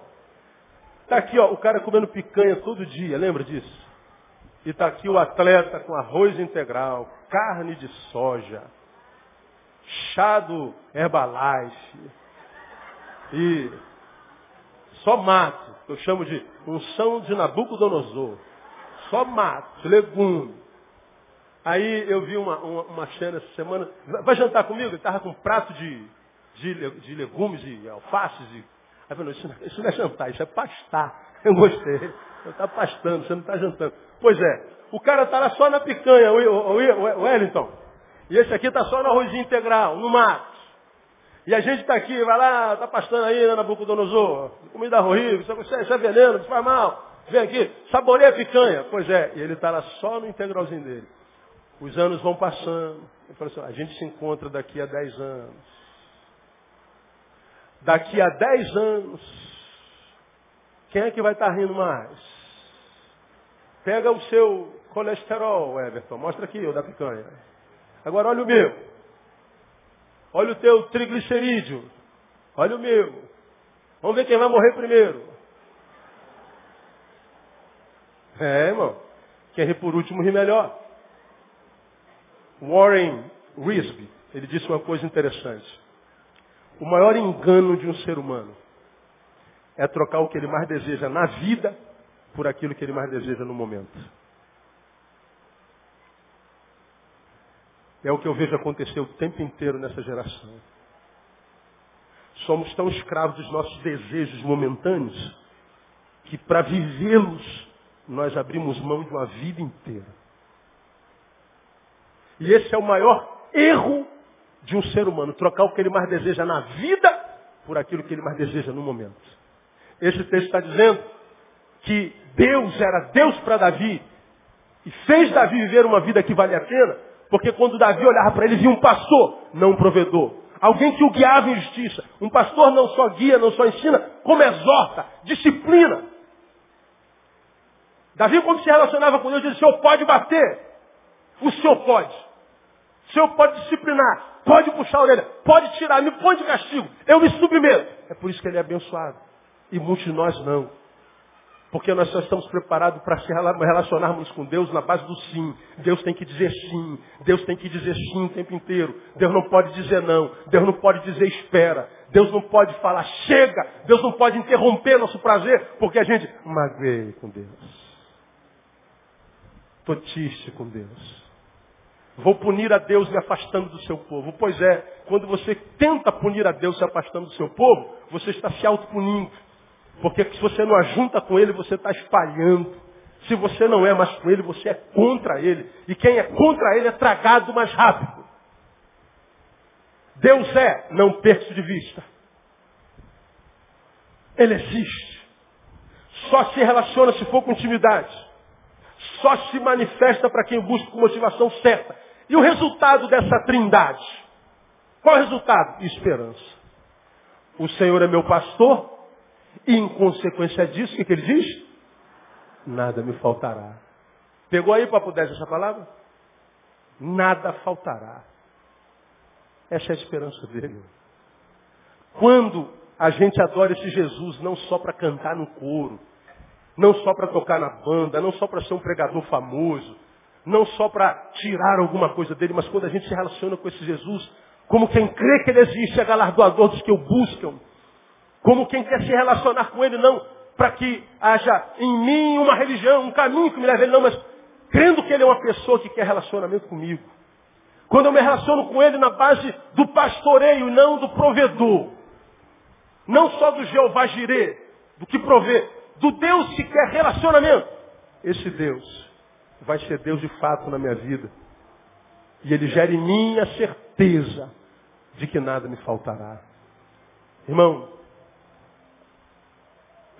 Está aqui, ó, o cara comendo picanha todo dia, lembra disso? E está aqui o atleta com arroz integral, carne de soja, chá do Herbalife. E só mato, eu chamo de unção de Nabucodonosor. Só mato, legume. Aí eu vi uma, uma, uma cena essa semana. Vai jantar comigo? Ele estava com um prato de, de, de legumes e alfaces. E... Aí eu falei, isso, isso não é jantar, isso é pastar. [LAUGHS] Eu gostei. Você está pastando, você não está jantando. Pois é, o cara está lá só na picanha, o, Wellington. E esse aqui está só no arrozinho integral, no mato. E a gente está aqui, vai lá, está pastando aí na Nabucodonosor. Comida horrível, isso é, isso é veneno, isso faz mal. Vem aqui, saboreia a picanha. Pois é, e ele está lá só no integralzinho dele. Os anos vão passando. Ele falou assim, a gente se encontra daqui a 10 anos. Daqui a 10 anos, quem é que vai estar rindo mais? Pega o seu colesterol, Everton. Mostra aqui o da picanha. Agora olha o meu. Olha o teu triglicerídeo. Olha o meu. Vamos ver quem vai morrer primeiro. É, irmão. Quem ri por último ri melhor. Warren Risby, ele disse uma coisa interessante. O maior engano de um ser humano é trocar o que ele mais deseja na vida por aquilo que ele mais deseja no momento. É o que eu vejo acontecer o tempo inteiro nessa geração. Somos tão escravos dos nossos desejos momentâneos que para vivê-los nós abrimos mão de uma vida inteira. E esse é o maior erro de um ser humano, trocar o que ele mais deseja na vida por aquilo que ele mais deseja no momento. Esse texto está dizendo que Deus era Deus para Davi e fez Davi viver uma vida que vale a pena porque quando Davi olhava para ele, via um pastor, não um provedor. Alguém que o guiava em justiça. Um pastor não só guia, não só ensina, como exorta, disciplina. Davi, quando se relacionava com Deus, dizia, o senhor pode bater. O senhor pode. O senhor pode disciplinar. Pode puxar a orelha. Pode tirar. Me põe de castigo. Eu me submeto. É por isso que ele é abençoado. E muitos de nós não. Porque nós só estamos preparados para se relacionarmos com Deus na base do sim. Deus tem que dizer sim. Deus tem que dizer sim o tempo inteiro. Deus não pode dizer não. Deus não pode dizer espera. Deus não pode falar chega. Deus não pode interromper nosso prazer, porque a gente magoei com Deus. Estou triste com Deus. Vou punir a Deus me afastando do seu povo. Pois é, quando você tenta punir a Deus se afastando do seu povo, você está se autopunindo. Porque se você não ajunta com ele, você está espalhando. Se você não é mais com ele, você é contra ele. E quem é contra ele é tragado mais rápido. Deus é, não perca de vista. Ele existe. Só se relaciona se for com intimidade. Só se manifesta para quem busca com motivação certa. E o resultado dessa trindade? Qual é o resultado? Esperança. O Senhor é meu pastor, e em consequência disso, o que, que ele diz? Nada me faltará. Pegou aí para poder essa palavra? Nada faltará. Essa é a esperança dele. Quando a gente adora esse Jesus, não só para cantar no coro, não só para tocar na banda, não só para ser um pregador famoso, não só para tirar alguma coisa dele, mas quando a gente se relaciona com esse Jesus, como quem crê que ele existe, é galardoador dos que o buscam, como quem quer se relacionar com ele, não para que haja em mim uma religião, um caminho que me leve a ele, não, mas crendo que ele é uma pessoa que quer relacionamento comigo. Quando eu me relaciono com ele na base do pastoreio, não do provedor. Não só do Jeová Jirê, do que provê, do Deus que quer relacionamento. Esse Deus vai ser Deus de fato na minha vida. E ele gera em mim a certeza de que nada me faltará. Irmão,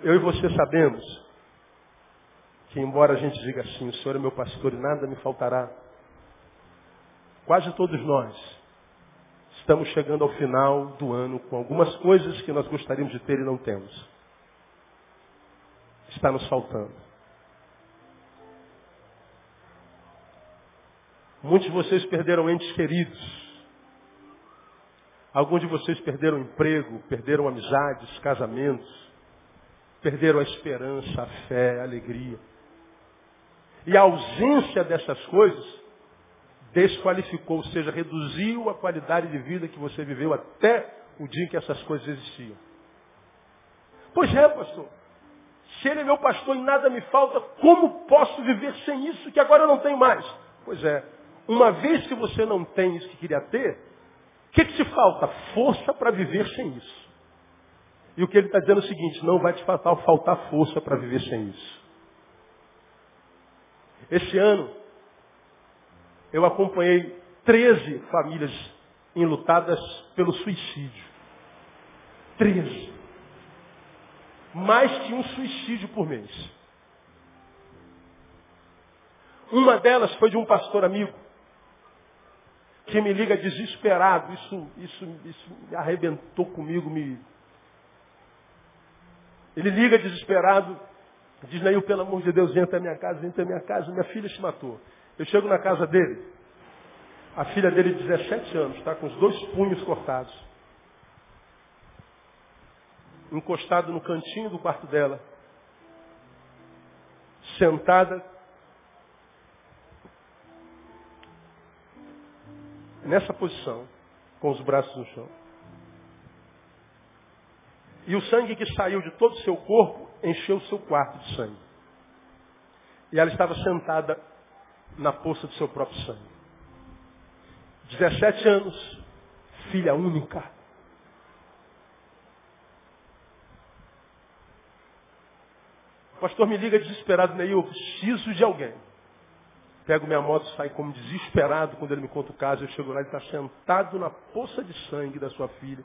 eu e você sabemos que embora a gente diga assim, o Senhor é meu pastor e nada me faltará, quase todos nós, estamos chegando ao final do ano com algumas coisas que nós gostaríamos de ter e não temos. Está nos faltando. Muitos de vocês perderam entes queridos. Alguns de vocês perderam emprego, perderam amizades, casamentos, perderam a esperança, a fé, a alegria. E a ausência dessas coisas desqualificou, ou seja, reduziu a qualidade de vida que você viveu até o dia em que essas coisas existiam. Pois é, pastor. Se ele é meu pastor e nada me falta, como posso viver sem isso que agora eu não tenho mais? Pois é, uma vez que você não tem isso que queria ter, o que, que te falta? Força para viver sem isso. E o que ele está dizendo é o seguinte, não vai te faltar, faltar força para viver sem isso. Esse ano, eu acompanhei 13 famílias enlutadas pelo suicídio. 13. Mais que um suicídio por mês. Uma delas foi de um pastor amigo que me liga desesperado. Isso, isso, isso me arrebentou comigo. Me... Ele liga desesperado, diz, Neil, pelo amor de Deus, vem até minha casa, vem até minha casa, minha filha se matou. Eu chego na casa dele, a filha dele de 17 anos, está com os dois punhos cortados. Encostado no cantinho do quarto dela. Sentada nessa posição, com os braços no chão. E o sangue que saiu de todo o seu corpo encheu o seu quarto de sangue. E ela estava sentada na poça do seu próprio sangue. 17 anos, filha única. O pastor me liga desesperado, Neil, eu preciso de alguém. Pego minha moto, saio como desesperado quando ele me conta o caso. Eu chego lá, ele está sentado na poça de sangue da sua filha.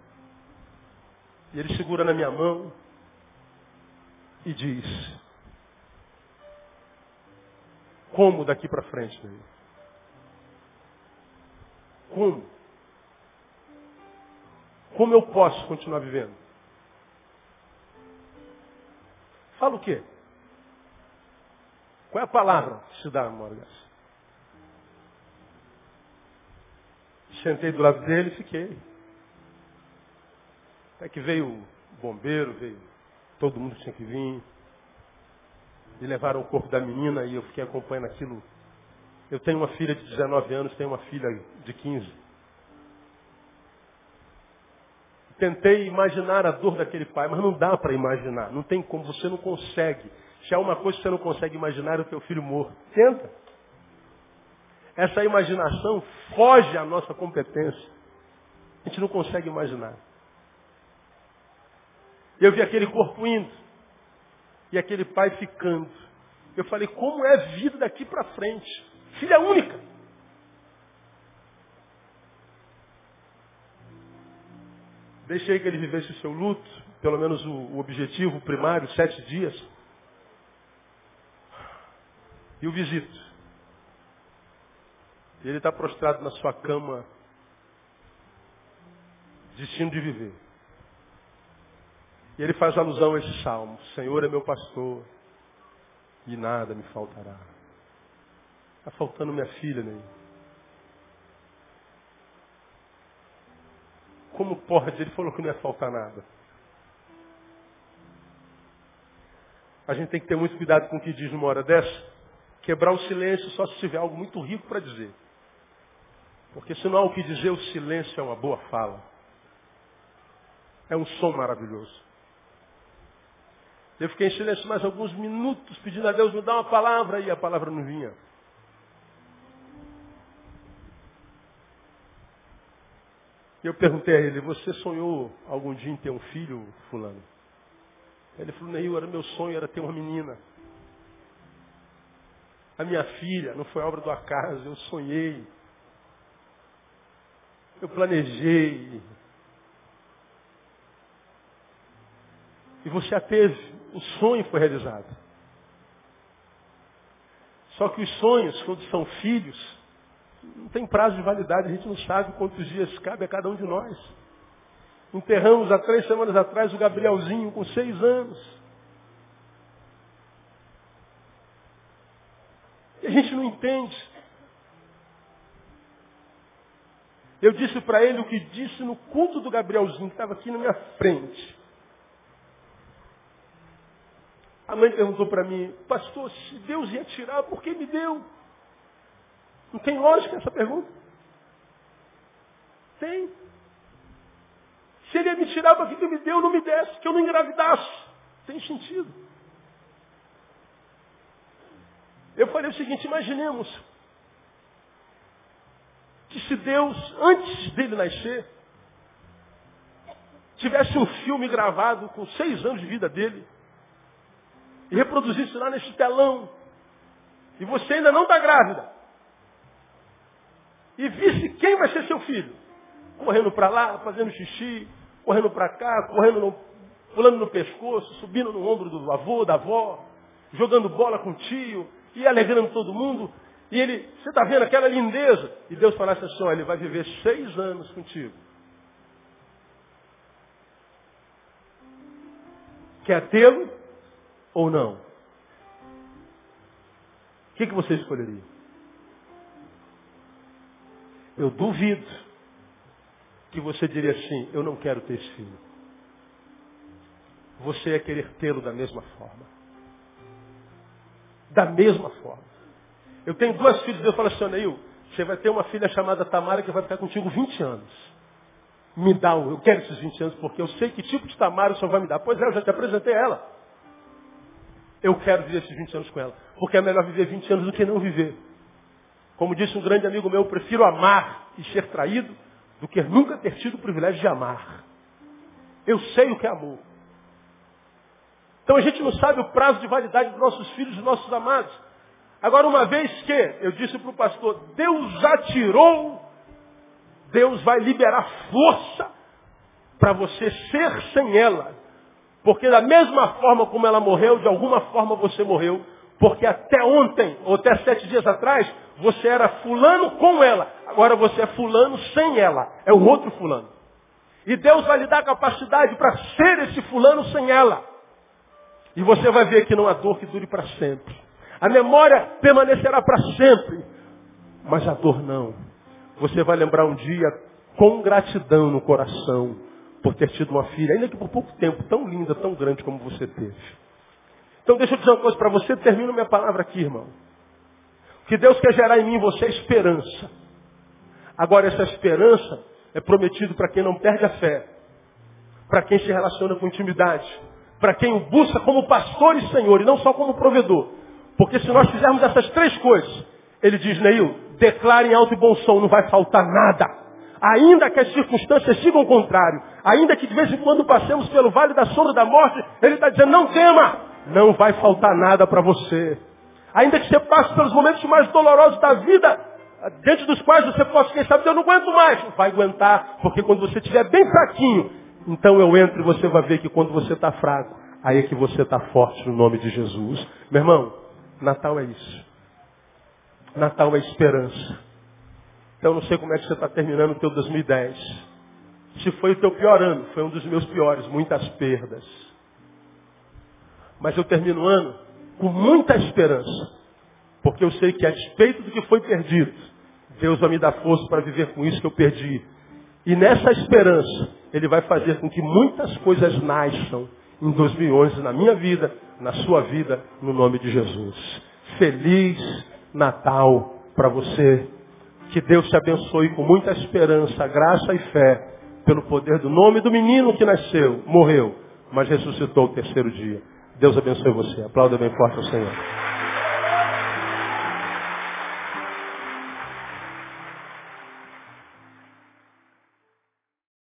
E ele segura na minha mão e diz: Como daqui para frente, Neil? Como? Como eu posso continuar vivendo? Fala o quê? Qual é a palavra que se dá, Morgan? Sentei do lado dele e fiquei. Até que veio o bombeiro, veio todo mundo tinha que vir. E levaram o corpo da menina e eu fiquei acompanhando aquilo eu tenho uma filha de 19 anos, tenho uma filha de 15. Tentei imaginar a dor daquele pai, mas não dá para imaginar. Não tem como, você não consegue. Se há uma coisa que você não consegue imaginar, é o teu filho morto. Tenta. Essa imaginação foge à nossa competência. A gente não consegue imaginar. Eu vi aquele corpo indo. E aquele pai ficando. Eu falei, como é vida daqui para frente? Filha única. Deixei que ele vivesse o seu luto, pelo menos o, o objetivo primário, sete dias. E o visito. Ele está prostrado na sua cama, destino de viver. E ele faz alusão a esse salmo: Senhor é meu pastor, e nada me faltará. Está faltando minha filha, Ney. Como pode? Ele falou que não ia faltar nada. A gente tem que ter muito cuidado com o que diz numa hora dessa. Quebrar o silêncio só se tiver algo muito rico para dizer. Porque se não há o que dizer, o silêncio é uma boa fala. É um som maravilhoso. Eu fiquei em silêncio mais alguns minutos, pedindo a Deus me dar uma palavra, e a palavra não vinha. E eu perguntei a ele, você sonhou algum dia em ter um filho, fulano? Ele falou, Neil, era meu sonho, era ter uma menina. A minha filha, não foi obra do acaso, eu sonhei. Eu planejei. E você a teve. O sonho foi realizado. Só que os sonhos, quando são filhos, não tem prazo de validade, a gente não sabe quantos dias cabe a cada um de nós. Enterramos há três semanas atrás o Gabrielzinho com seis anos. E a gente não entende. Eu disse para ele o que disse no culto do Gabrielzinho, que estava aqui na minha frente. A mãe perguntou para mim, pastor, se Deus ia tirar, por que me deu? Não tem lógica essa pergunta? Tem. Se ele ia me tirar para que me deu, não me desse, que eu não engravidasse. Tem sentido. Eu falei o seguinte, imaginemos que se Deus, antes dele nascer, tivesse um filme gravado com seis anos de vida dele, e reproduzisse lá nesse telão, e você ainda não está grávida, e visse quem vai ser seu filho, correndo para lá, fazendo xixi, correndo para cá, correndo no, pulando no pescoço, subindo no ombro do avô, da avó, jogando bola com o tio, e alegrando todo mundo. E ele, você está vendo aquela lindeza? E Deus falasse assim, olha, ele vai viver seis anos contigo. Quer tê-lo ou não? O que, que você escolheria? Eu duvido que você diria assim, eu não quero ter esse filho. Você ia querer tê-lo da mesma forma. Da mesma forma. Eu tenho duas filhas, Deus fala assim, Neil, você vai ter uma filha chamada Tamara que vai ficar contigo 20 anos. Me dá, eu quero esses 20 anos, porque eu sei que tipo de Tamara o Senhor vai me dar. Pois é, eu já te apresentei ela. Eu quero viver esses 20 anos com ela. Porque é melhor viver 20 anos do que não viver. Como disse um grande amigo meu, eu prefiro amar e ser traído do que nunca ter tido o privilégio de amar. Eu sei o que é amor. Então a gente não sabe o prazo de validade dos nossos filhos, dos nossos amados. Agora, uma vez que, eu disse para o pastor, Deus já tirou, Deus vai liberar força para você ser sem ela. Porque da mesma forma como ela morreu, de alguma forma você morreu. Porque até ontem, ou até sete dias atrás, você era fulano com ela. Agora você é fulano sem ela. É o outro fulano. E Deus vai lhe dar capacidade para ser esse fulano sem ela. E você vai ver que não há dor que dure para sempre. A memória permanecerá para sempre. Mas a dor não. Você vai lembrar um dia com gratidão no coração por ter tido uma filha, ainda que por pouco tempo, tão linda, tão grande como você teve. Então deixa eu dizer uma coisa para você, termino minha palavra aqui, irmão. Que Deus quer gerar em mim você esperança. Agora essa esperança é prometido para quem não perde a fé, para quem se relaciona com intimidade, para quem o busca como pastor e senhor e não só como provedor. Porque se nós fizermos essas três coisas, ele diz, Neil, declare em alto e bom som, não vai faltar nada. Ainda que as circunstâncias sigam o contrário, ainda que de vez em quando passemos pelo vale da sombra da morte, ele está dizendo, não tema, não vai faltar nada para você. Ainda que você passe pelos momentos mais dolorosos da vida, diante dos quais você possa, quem sabe, eu não aguento mais. Vai aguentar, porque quando você estiver bem fraquinho, então eu entro e você vai ver que quando você está fraco, aí é que você está forte no nome de Jesus. Meu irmão, Natal é isso. Natal é esperança. Então não sei como é que você está terminando o teu 2010. Se foi o teu pior ano, foi um dos meus piores, muitas perdas. Mas eu termino o ano com muita esperança. Porque eu sei que a despeito do que foi perdido, Deus vai me dar força para viver com isso que eu perdi. E nessa esperança, Ele vai fazer com que muitas coisas nasçam em 2011 na minha vida, na sua vida, no nome de Jesus. Feliz Natal para você. Que Deus te abençoe com muita esperança, graça e fé, pelo poder do nome do menino que nasceu, morreu, mas ressuscitou o terceiro dia. Deus abençoe você. Aplauda bem forte ao Senhor.